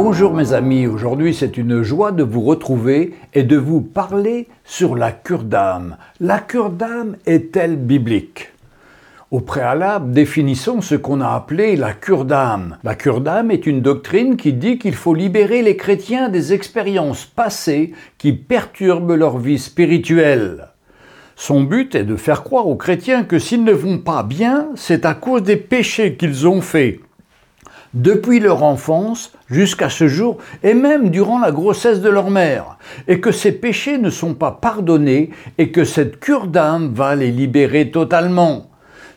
Bonjour mes amis, aujourd'hui c'est une joie de vous retrouver et de vous parler sur la cure d'âme. La cure d'âme est-elle biblique? Au préalable, définissons ce qu'on a appelé la cure d'âme. La cure d'âme est une doctrine qui dit qu'il faut libérer les chrétiens des expériences passées qui perturbent leur vie spirituelle. Son but est de faire croire aux chrétiens que s'ils ne vont pas bien, c'est à cause des péchés qu'ils ont faits depuis leur enfance jusqu'à ce jour et même durant la grossesse de leur mère, et que ces péchés ne sont pas pardonnés et que cette cure d'âme va les libérer totalement.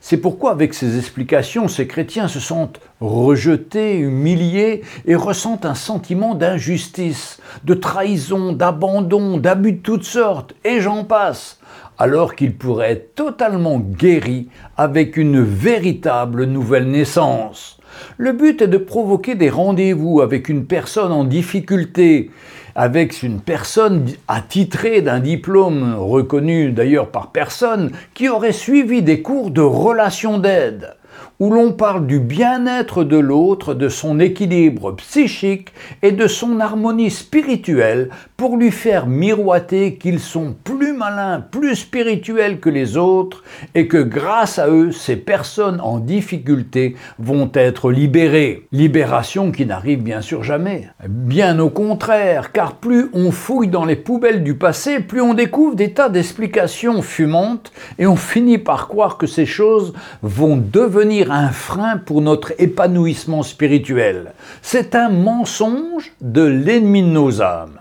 C'est pourquoi avec ces explications, ces chrétiens se sentent rejetés, humiliés et ressentent un sentiment d'injustice, de trahison, d'abandon, d'abus de toutes sortes, et j'en passe, alors qu'ils pourraient être totalement guéris avec une véritable nouvelle naissance. Le but est de provoquer des rendez-vous avec une personne en difficulté, avec une personne attitrée d'un diplôme reconnu d'ailleurs par personne, qui aurait suivi des cours de relations d'aide où l'on parle du bien-être de l'autre, de son équilibre psychique et de son harmonie spirituelle pour lui faire miroiter qu'ils sont plus malins, plus spirituels que les autres et que grâce à eux, ces personnes en difficulté vont être libérées. Libération qui n'arrive bien sûr jamais. Bien au contraire, car plus on fouille dans les poubelles du passé, plus on découvre des tas d'explications fumantes et on finit par croire que ces choses vont devenir un frein pour notre épanouissement spirituel. C'est un mensonge de l'ennemi de nos âmes.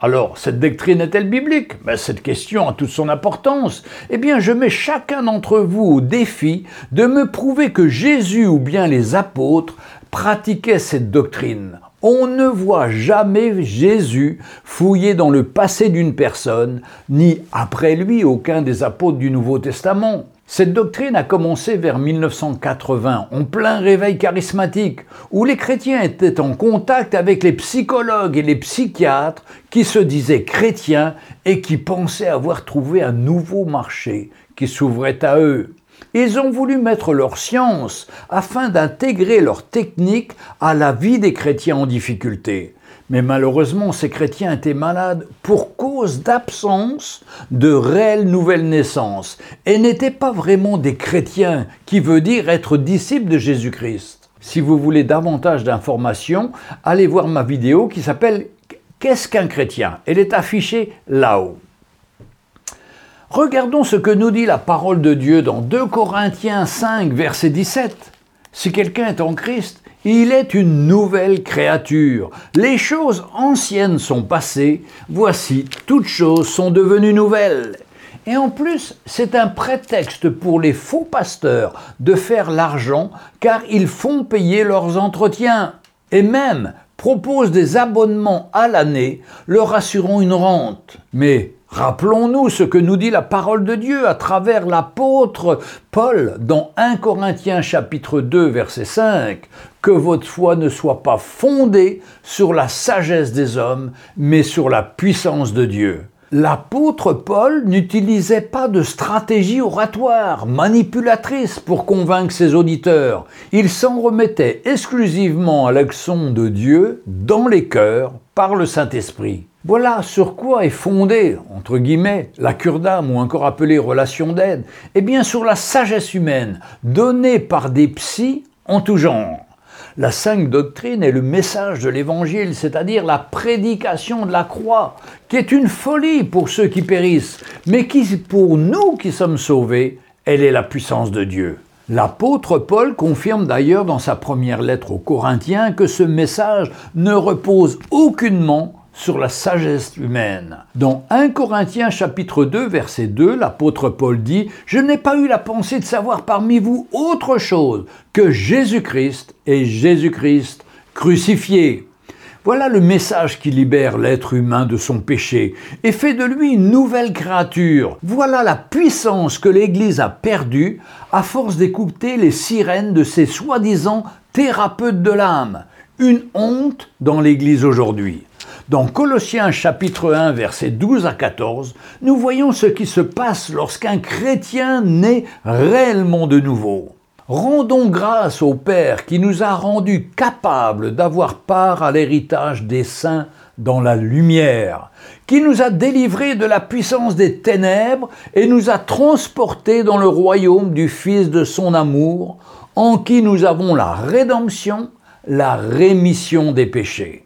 Alors, cette doctrine est-elle biblique? Ben, Cette question a toute son importance. Eh bien, je mets chacun d'entre vous au défi de me prouver que Jésus ou bien les apôtres pratiquaient cette doctrine. On ne voit jamais Jésus fouiller dans le passé d'une personne, ni après lui aucun des apôtres du Nouveau Testament. Cette doctrine a commencé vers 1980, en plein réveil charismatique, où les chrétiens étaient en contact avec les psychologues et les psychiatres qui se disaient chrétiens et qui pensaient avoir trouvé un nouveau marché qui s'ouvrait à eux. Ils ont voulu mettre leur science afin d'intégrer leur technique à la vie des chrétiens en difficulté. Mais malheureusement, ces chrétiens étaient malades pour cause d'absence de réelle nouvelle naissance et n'étaient pas vraiment des chrétiens, qui veut dire être disciples de Jésus-Christ. Si vous voulez davantage d'informations, allez voir ma vidéo qui s'appelle Qu'est-ce qu'un chrétien? Elle est affichée là-haut. Regardons ce que nous dit la parole de Dieu dans 2 Corinthiens 5, verset 17. Si quelqu'un est en Christ, il est une nouvelle créature. Les choses anciennes sont passées, voici, toutes choses sont devenues nouvelles. Et en plus, c'est un prétexte pour les faux pasteurs de faire l'argent car ils font payer leurs entretiens. Et même proposent des abonnements à l'année leur assurant une rente. Mais Rappelons-nous ce que nous dit la parole de Dieu à travers l'apôtre Paul dans 1 Corinthiens chapitre 2 verset 5, que votre foi ne soit pas fondée sur la sagesse des hommes, mais sur la puissance de Dieu. L'apôtre Paul n'utilisait pas de stratégie oratoire, manipulatrice pour convaincre ses auditeurs. Il s'en remettait exclusivement à l'action de Dieu dans les cœurs par le Saint-Esprit. Voilà sur quoi est fondée, entre guillemets, la cure d'âme ou encore appelée relation d'aide. Eh bien, sur la sagesse humaine, donnée par des psys en tout genre. La sainte doctrine est le message de l'évangile, c'est-à-dire la prédication de la croix, qui est une folie pour ceux qui périssent, mais qui, pour nous qui sommes sauvés, elle est la puissance de Dieu. L'apôtre Paul confirme d'ailleurs dans sa première lettre aux Corinthiens que ce message ne repose aucunement sur la sagesse humaine. Dans 1 Corinthiens chapitre 2 verset 2, l'apôtre Paul dit ⁇ Je n'ai pas eu la pensée de savoir parmi vous autre chose que Jésus-Christ et Jésus-Christ crucifié. Voilà le message qui libère l'être humain de son péché et fait de lui une nouvelle créature. Voilà la puissance que l'Église a perdue à force d'écouter les sirènes de ces soi-disant thérapeutes de l'âme. Une honte dans l'Église aujourd'hui. Dans Colossiens chapitre 1 versets 12 à 14, nous voyons ce qui se passe lorsqu'un chrétien naît réellement de nouveau. Rendons grâce au Père qui nous a rendus capables d'avoir part à l'héritage des saints dans la lumière, qui nous a délivrés de la puissance des ténèbres et nous a transportés dans le royaume du Fils de son amour, en qui nous avons la rédemption, la rémission des péchés.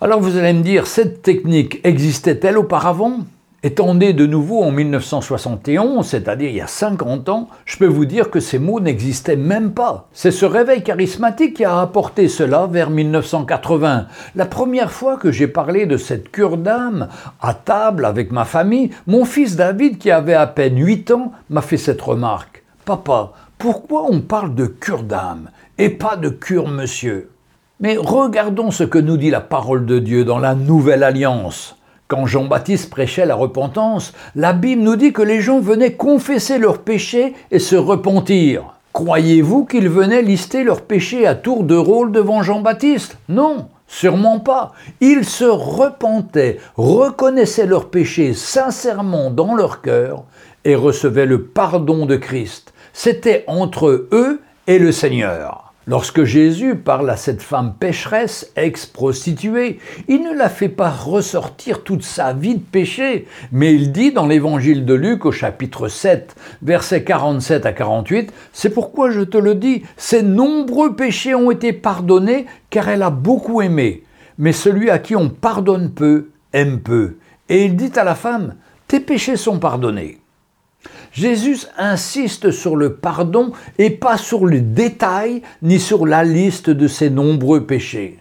Alors vous allez me dire, cette technique existait-elle auparavant? Étant né de nouveau en 1971, c'est-à-dire il y a 50 ans, je peux vous dire que ces mots n'existaient même pas. C'est ce réveil charismatique qui a apporté cela vers 1980. La première fois que j'ai parlé de cette cure d'âme à table avec ma famille, mon fils David, qui avait à peine 8 ans, m'a fait cette remarque. Papa, pourquoi on parle de cure d'âme et pas de cure monsieur? Mais regardons ce que nous dit la parole de Dieu dans la Nouvelle Alliance. Quand Jean-Baptiste prêchait la repentance, la Bible nous dit que les gens venaient confesser leurs péchés et se repentir. Croyez-vous qu'ils venaient lister leurs péchés à tour de rôle devant Jean-Baptiste? Non, sûrement pas. Ils se repentaient, reconnaissaient leurs péchés sincèrement dans leur cœur et recevaient le pardon de Christ. C'était entre eux et le Seigneur. Lorsque Jésus parle à cette femme pécheresse, ex-prostituée, il ne la fait pas ressortir toute sa vie de péché, mais il dit dans l'évangile de Luc au chapitre 7, versets 47 à 48, C'est pourquoi je te le dis, ses nombreux péchés ont été pardonnés car elle a beaucoup aimé, mais celui à qui on pardonne peu aime peu. Et il dit à la femme, Tes péchés sont pardonnés. Jésus insiste sur le pardon et pas sur le détail ni sur la liste de ses nombreux péchés.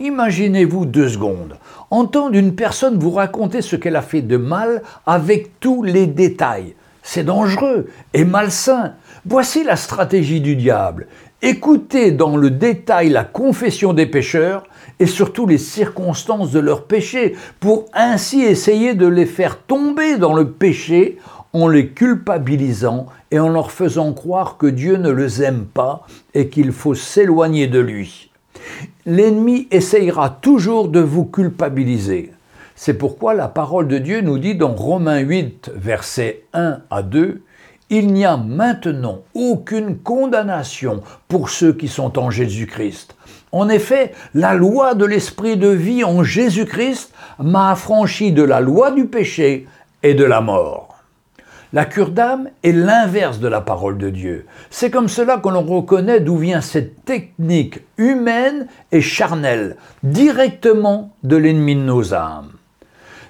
Imaginez-vous deux secondes, entendre une personne vous raconter ce qu'elle a fait de mal avec tous les détails. C'est dangereux et malsain. Voici la stratégie du diable. Écoutez dans le détail la confession des pécheurs et surtout les circonstances de leurs péchés pour ainsi essayer de les faire tomber dans le péché en les culpabilisant et en leur faisant croire que Dieu ne les aime pas et qu'il faut s'éloigner de lui. L'ennemi essayera toujours de vous culpabiliser. C'est pourquoi la parole de Dieu nous dit dans Romains 8, versets 1 à 2, Il n'y a maintenant aucune condamnation pour ceux qui sont en Jésus-Christ. En effet, la loi de l'esprit de vie en Jésus-Christ m'a affranchi de la loi du péché et de la mort. La cure d'âme est l'inverse de la parole de Dieu. C'est comme cela que l'on reconnaît d'où vient cette technique humaine et charnelle, directement de l'ennemi de nos âmes.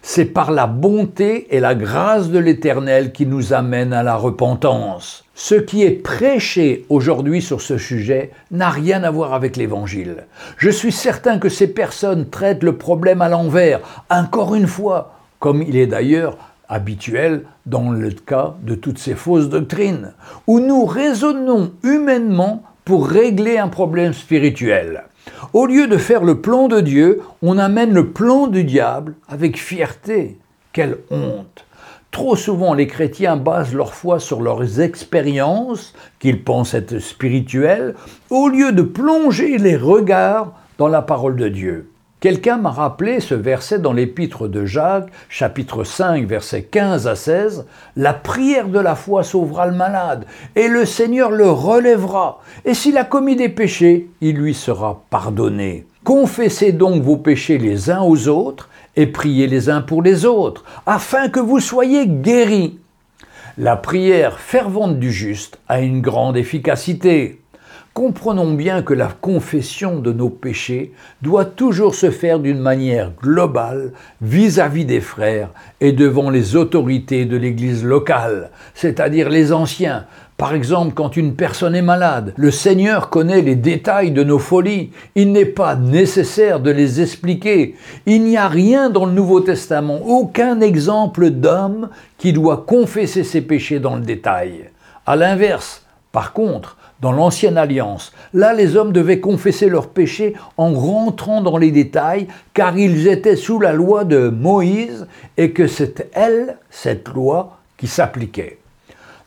C'est par la bonté et la grâce de l'Éternel qui nous amène à la repentance. Ce qui est prêché aujourd'hui sur ce sujet n'a rien à voir avec l'Évangile. Je suis certain que ces personnes traitent le problème à l'envers, encore une fois, comme il est d'ailleurs habituel dans le cas de toutes ces fausses doctrines, où nous raisonnons humainement pour régler un problème spirituel. Au lieu de faire le plan de Dieu, on amène le plan du diable avec fierté. Quelle honte Trop souvent, les chrétiens basent leur foi sur leurs expériences, qu'ils pensent être spirituelles, au lieu de plonger les regards dans la parole de Dieu. Quelqu'un m'a rappelé ce verset dans l'épître de Jacques, chapitre 5, versets 15 à 16. La prière de la foi sauvera le malade, et le Seigneur le relèvera. Et s'il a commis des péchés, il lui sera pardonné. Confessez donc vos péchés les uns aux autres, et priez les uns pour les autres, afin que vous soyez guéris. La prière fervente du juste a une grande efficacité comprenons bien que la confession de nos péchés doit toujours se faire d'une manière globale vis-à-vis des frères et devant les autorités de l'Église locale, c'est-à-dire les anciens. Par exemple, quand une personne est malade, le Seigneur connaît les détails de nos folies. Il n'est pas nécessaire de les expliquer. Il n'y a rien dans le Nouveau Testament, aucun exemple d'homme qui doit confesser ses péchés dans le détail. À l'inverse, par contre, dans l'Ancienne Alliance. Là, les hommes devaient confesser leurs péchés en rentrant dans les détails, car ils étaient sous la loi de Moïse et que c'est elle, cette loi, qui s'appliquait.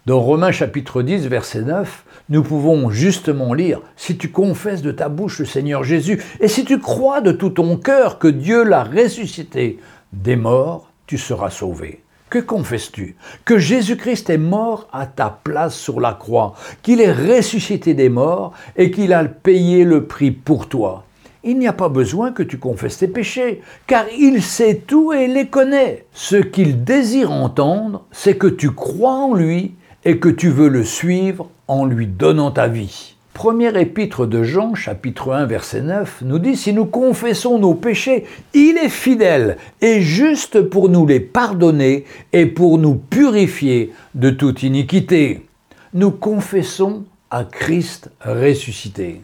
Dans Romains chapitre 10, verset 9, nous pouvons justement lire, Si tu confesses de ta bouche le Seigneur Jésus, et si tu crois de tout ton cœur que Dieu l'a ressuscité des morts, tu seras sauvé Que confesses-tu Que Jésus-Christ est mort à ta place sur la croix, qu'il est ressuscité des morts et qu'il a payé le prix pour toi. Il n'y a pas besoin que tu confesses tes péchés, car il sait tout et les connaît. Ce qu'il désire entendre, c'est que tu crois en lui et que tu veux le suivre en lui donnant ta vie. Première épître de Jean, chapitre 1, verset 9, nous dit, Si nous confessons nos péchés, il est fidèle et juste pour nous les pardonner et pour nous purifier de toute iniquité. Nous confessons à Christ ressuscité.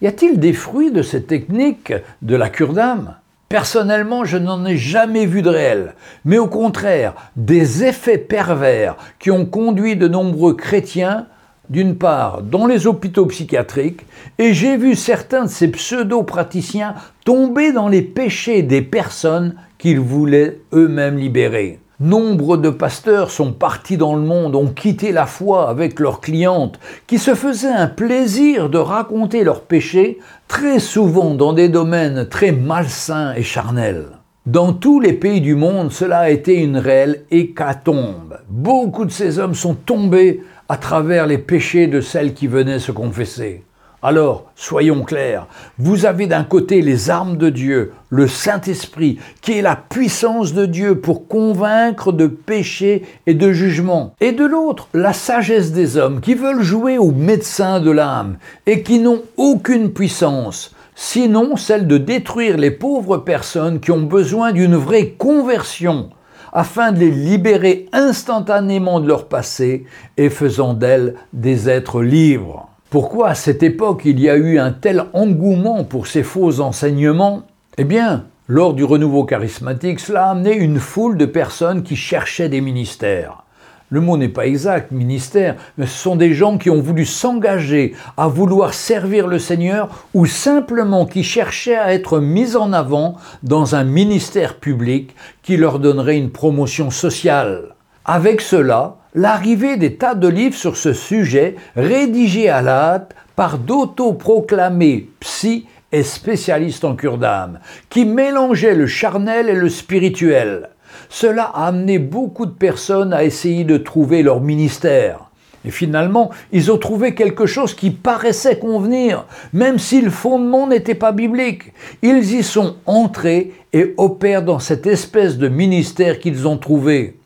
Y a-t-il des fruits de cette technique de la cure d'âme? Personnellement, je n'en ai jamais vu de réel, mais au contraire, des effets pervers qui ont conduit de nombreux chrétiens d'une part, dans les hôpitaux psychiatriques, et j'ai vu certains de ces pseudo-praticiens tomber dans les péchés des personnes qu'ils voulaient eux-mêmes libérer. Nombre de pasteurs sont partis dans le monde, ont quitté la foi avec leurs clientes, qui se faisaient un plaisir de raconter leurs péchés, très souvent dans des domaines très malsains et charnels. Dans tous les pays du monde, cela a été une réelle hécatombe. Beaucoup de ces hommes sont tombés à travers les péchés de celles qui venaient se confesser. Alors, soyons clairs, vous avez d'un côté les armes de Dieu, le Saint-Esprit, qui est la puissance de Dieu pour convaincre de péché et de jugement, et de l'autre, la sagesse des hommes qui veulent jouer aux médecins de l'âme et qui n'ont aucune puissance, sinon celle de détruire les pauvres personnes qui ont besoin d'une vraie conversion afin de les libérer instantanément de leur passé et faisant d'elles des êtres libres. Pourquoi à cette époque il y a eu un tel engouement pour ces faux enseignements? Eh bien, lors du renouveau charismatique, cela a amené une foule de personnes qui cherchaient des ministères le mot n'est pas exact, ministère, mais ce sont des gens qui ont voulu s'engager à vouloir servir le Seigneur ou simplement qui cherchaient à être mis en avant dans un ministère public qui leur donnerait une promotion sociale. Avec cela, l'arrivée des tas de livres sur ce sujet, rédigés à la hâte par d'autoproclamés psy et spécialistes en cure d'âme, qui mélangeaient le charnel et le spirituel. Cela a amené beaucoup de personnes à essayer de trouver leur ministère. Et finalement, ils ont trouvé quelque chose qui paraissait convenir, même si le fondement n'était pas biblique. Ils y sont entrés et opèrent dans cette espèce de ministère qu'ils ont trouvé.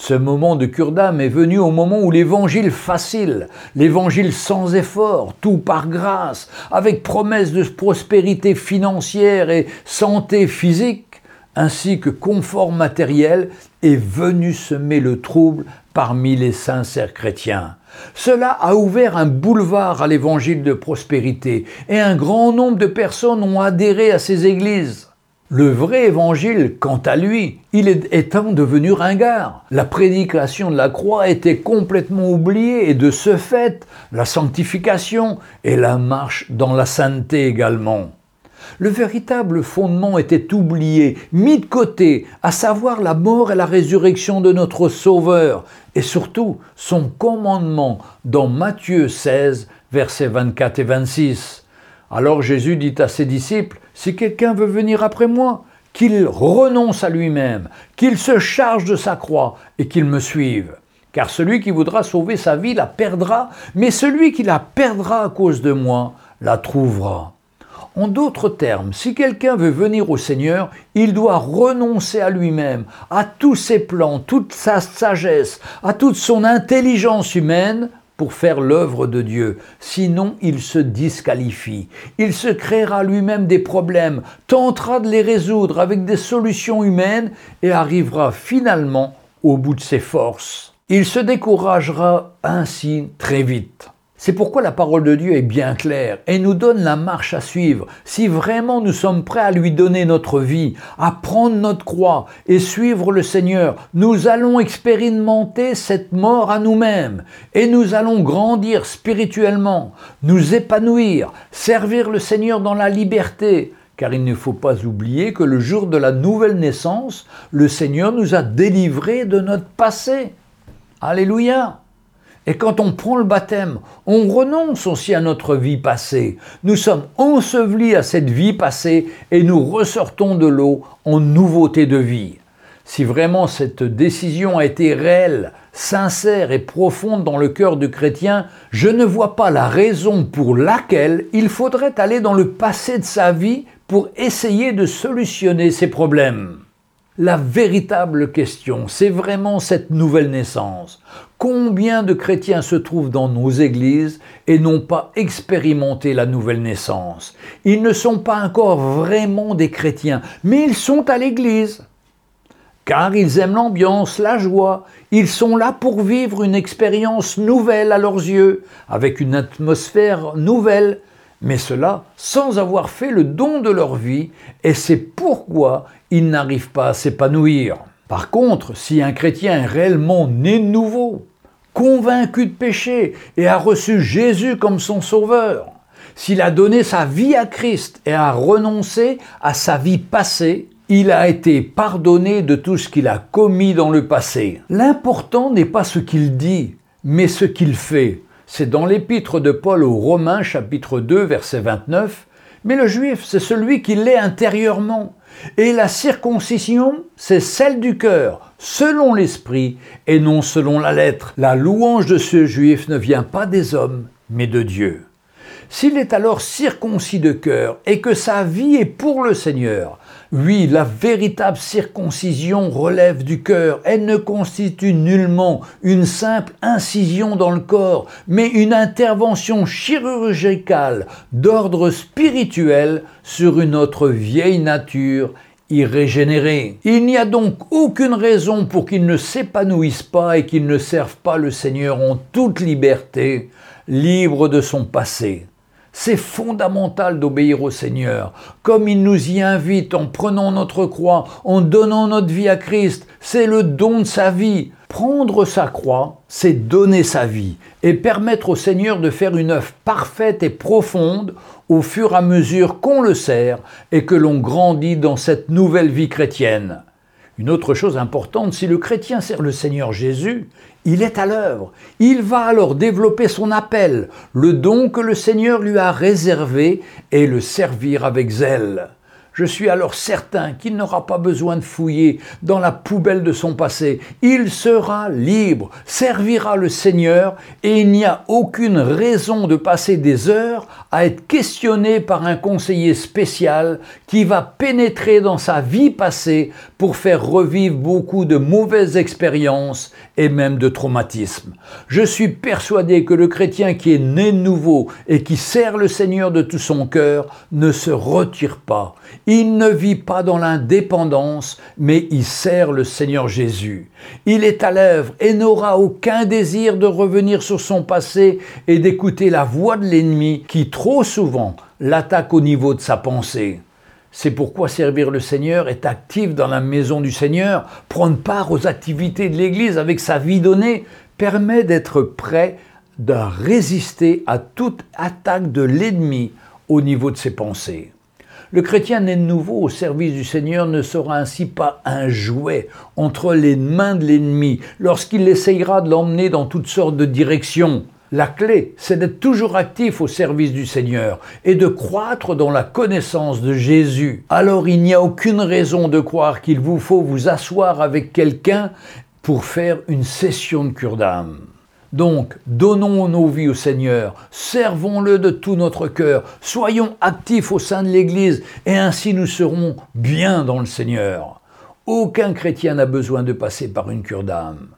Ce moment de cure d'âme est venu au moment où l'évangile facile, l'évangile sans effort, tout par grâce, avec promesse de prospérité financière et santé physique, ainsi que confort matériel, est venu semer le trouble parmi les sincères chrétiens. Cela a ouvert un boulevard à l'évangile de prospérité et un grand nombre de personnes ont adhéré à ces églises. Le vrai évangile, quant à lui, il est étant devenu ringard. La prédication de la croix était complètement oubliée et de ce fait, la sanctification et la marche dans la sainteté également. Le véritable fondement était oublié, mis de côté, à savoir la mort et la résurrection de notre Sauveur, et surtout son commandement dans Matthieu 16, versets 24 et 26. Alors Jésus dit à ses disciples, Si quelqu'un veut venir après moi, qu'il renonce à lui-même, qu'il se charge de sa croix et qu'il me suive. Car celui qui voudra sauver sa vie la perdra, mais celui qui la perdra à cause de moi la trouvera. En d'autres termes, si quelqu'un veut venir au Seigneur, il doit renoncer à lui-même, à tous ses plans, toute sa sagesse, à toute son intelligence humaine pour faire l'œuvre de Dieu. Sinon, il se disqualifie. Il se créera lui-même des problèmes, tentera de les résoudre avec des solutions humaines et arrivera finalement au bout de ses forces. Il se découragera ainsi très vite. C'est pourquoi la parole de Dieu est bien claire et nous donne la marche à suivre. Si vraiment nous sommes prêts à lui donner notre vie, à prendre notre croix et suivre le Seigneur, nous allons expérimenter cette mort à nous-mêmes et nous allons grandir spirituellement, nous épanouir, servir le Seigneur dans la liberté. Car il ne faut pas oublier que le jour de la nouvelle naissance, le Seigneur nous a délivrés de notre passé. Alléluia. Et quand on prend le baptême, on renonce aussi à notre vie passée. Nous sommes ensevelis à cette vie passée et nous ressortons de l'eau en nouveauté de vie. Si vraiment cette décision a été réelle, sincère et profonde dans le cœur du chrétien, je ne vois pas la raison pour laquelle il faudrait aller dans le passé de sa vie pour essayer de solutionner ces problèmes. La véritable question, c'est vraiment cette nouvelle naissance. Combien de chrétiens se trouvent dans nos églises et n'ont pas expérimenté la nouvelle naissance? Ils ne sont pas encore vraiment des chrétiens, mais ils sont à l'église. Car ils aiment l'ambiance, la joie, ils sont là pour vivre une expérience nouvelle à leurs yeux, avec une atmosphère nouvelle, mais cela sans avoir fait le don de leur vie, et c'est pourquoi ils n'arrivent pas à s'épanouir. Par contre, si un chrétien est réellement né de nouveau, convaincu de péché et a reçu Jésus comme son sauveur, s'il a donné sa vie à Christ et a renoncé à sa vie passée, il a été pardonné de tout ce qu'il a commis dans le passé. L'important n'est pas ce qu'il dit, mais ce qu'il fait. C'est dans l'épître de Paul aux Romains chapitre 2 verset 29, mais le juif, c'est celui qui l'est intérieurement. Et la circoncision, c'est celle du cœur, selon l'esprit, et non selon la lettre. La louange de ce juif ne vient pas des hommes, mais de Dieu. S'il est alors circoncis de cœur et que sa vie est pour le Seigneur, oui, la véritable circoncision relève du cœur. Elle ne constitue nullement une simple incision dans le corps, mais une intervention chirurgicale d'ordre spirituel sur une autre vieille nature irrégénérée. Il n'y a donc aucune raison pour qu'il ne s'épanouisse pas et qu'il ne serve pas le Seigneur en toute liberté, libre de son passé. C'est fondamental d'obéir au Seigneur, comme il nous y invite en prenant notre croix, en donnant notre vie à Christ. C'est le don de sa vie. Prendre sa croix, c'est donner sa vie et permettre au Seigneur de faire une œuvre parfaite et profonde au fur et à mesure qu'on le sert et que l'on grandit dans cette nouvelle vie chrétienne. Une autre chose importante, si le chrétien sert le Seigneur Jésus, il est à l'œuvre. Il va alors développer son appel, le don que le Seigneur lui a réservé, et le servir avec zèle. Je suis alors certain qu'il n'aura pas besoin de fouiller dans la poubelle de son passé. Il sera libre, servira le Seigneur et il n'y a aucune raison de passer des heures à être questionné par un conseiller spécial qui va pénétrer dans sa vie passée pour faire revivre beaucoup de mauvaises expériences et même de traumatismes. Je suis persuadé que le chrétien qui est né nouveau et qui sert le Seigneur de tout son cœur ne se retire pas. Il ne vit pas dans l'indépendance, mais il sert le Seigneur Jésus. Il est à l'œuvre et n'aura aucun désir de revenir sur son passé et d'écouter la voix de l'ennemi qui trop souvent l'attaque au niveau de sa pensée. C'est pourquoi servir le Seigneur est actif dans la maison du Seigneur, prendre part aux activités de l'Église avec sa vie donnée, permet d'être prêt de résister à toute attaque de l'ennemi au niveau de ses pensées. Le chrétien né de nouveau au service du Seigneur ne sera ainsi pas un jouet entre les mains de l'ennemi lorsqu'il essayera de l'emmener dans toutes sortes de directions. La clé, c'est d'être toujours actif au service du Seigneur et de croître dans la connaissance de Jésus. Alors il n'y a aucune raison de croire qu'il vous faut vous asseoir avec quelqu'un pour faire une session de cure d'âme. Donc, donnons nos vies au Seigneur, servons-le de tout notre cœur, soyons actifs au sein de l'Église, et ainsi nous serons bien dans le Seigneur. Aucun chrétien n'a besoin de passer par une cure d'âme.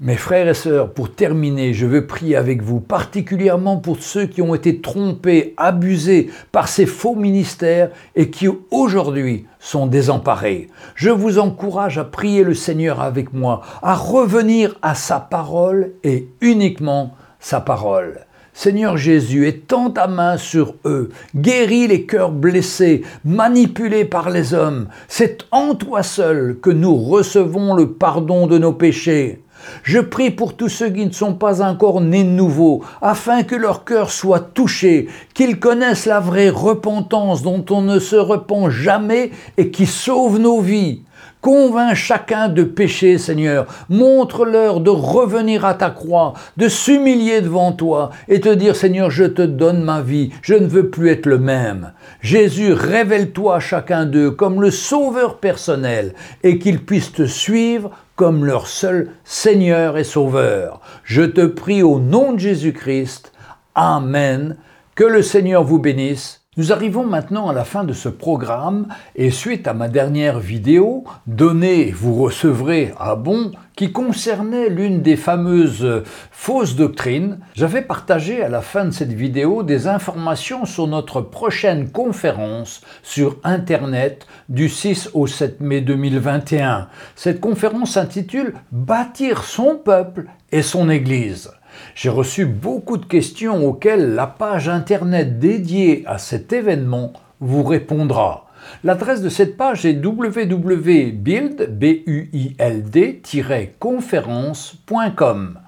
Mes frères et sœurs, pour terminer, je veux prier avec vous, particulièrement pour ceux qui ont été trompés, abusés par ces faux ministères et qui aujourd'hui sont désemparés. Je vous encourage à prier le Seigneur avec moi, à revenir à sa parole et uniquement sa parole. Seigneur Jésus, étends ta main sur eux, guéris les cœurs blessés, manipulés par les hommes. C'est en toi seul que nous recevons le pardon de nos péchés. Je prie pour tous ceux qui ne sont pas encore nés de nouveau, afin que leur cœur soit touché, qu'ils connaissent la vraie repentance dont on ne se repent jamais et qui sauve nos vies. Convainc chacun de pécher, Seigneur. Montre-leur de revenir à ta croix, de s'humilier devant toi et te dire, Seigneur, je te donne ma vie, je ne veux plus être le même. Jésus, révèle-toi à chacun d'eux comme le sauveur personnel et qu'ils puissent te suivre comme leur seul Seigneur et Sauveur. Je te prie au nom de Jésus-Christ. Amen. Que le Seigneur vous bénisse nous arrivons maintenant à la fin de ce programme et suite à ma dernière vidéo, Donnez, vous recevrez à bon, qui concernait l'une des fameuses fausses doctrines, j'avais partagé à la fin de cette vidéo des informations sur notre prochaine conférence sur Internet du 6 au 7 mai 2021. Cette conférence s'intitule Bâtir son peuple et son Église. J'ai reçu beaucoup de questions auxquelles la page internet dédiée à cet événement vous répondra. L'adresse de cette page est www.build-conférence.com.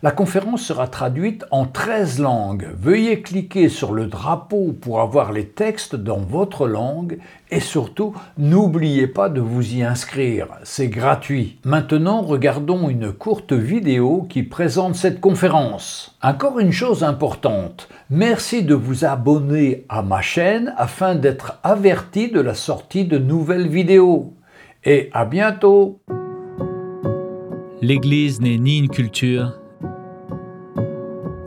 La conférence sera traduite en 13 langues. Veuillez cliquer sur le drapeau pour avoir les textes dans votre langue et surtout n'oubliez pas de vous y inscrire. C'est gratuit. Maintenant, regardons une courte vidéo qui présente cette conférence. Encore une chose importante. Merci de vous abonner à ma chaîne afin d'être averti de la sortie de nouvelles vidéos. Et à bientôt L'Église n'est ni une culture,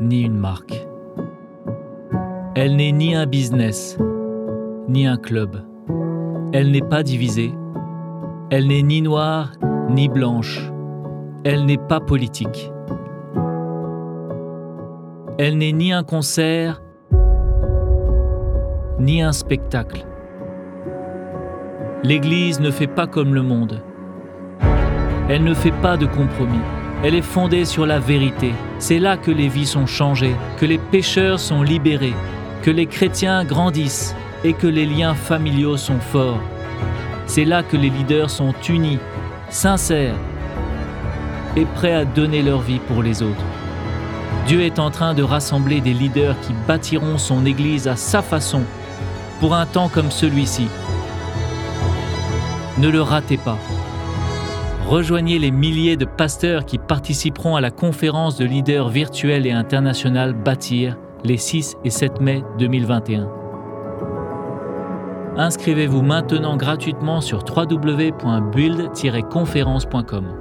ni une marque. Elle n'est ni un business, ni un club. Elle n'est pas divisée. Elle n'est ni noire, ni blanche. Elle n'est pas politique. Elle n'est ni un concert, ni un spectacle. L'Église ne fait pas comme le monde. Elle ne fait pas de compromis. Elle est fondée sur la vérité. C'est là que les vies sont changées, que les pécheurs sont libérés, que les chrétiens grandissent et que les liens familiaux sont forts. C'est là que les leaders sont unis, sincères et prêts à donner leur vie pour les autres. Dieu est en train de rassembler des leaders qui bâtiront son Église à sa façon pour un temps comme celui-ci. Ne le ratez pas. Rejoignez les milliers de pasteurs qui participeront à la conférence de leaders virtuels et internationales Bâtir les 6 et 7 mai 2021. Inscrivez-vous maintenant gratuitement sur www.build-conférence.com.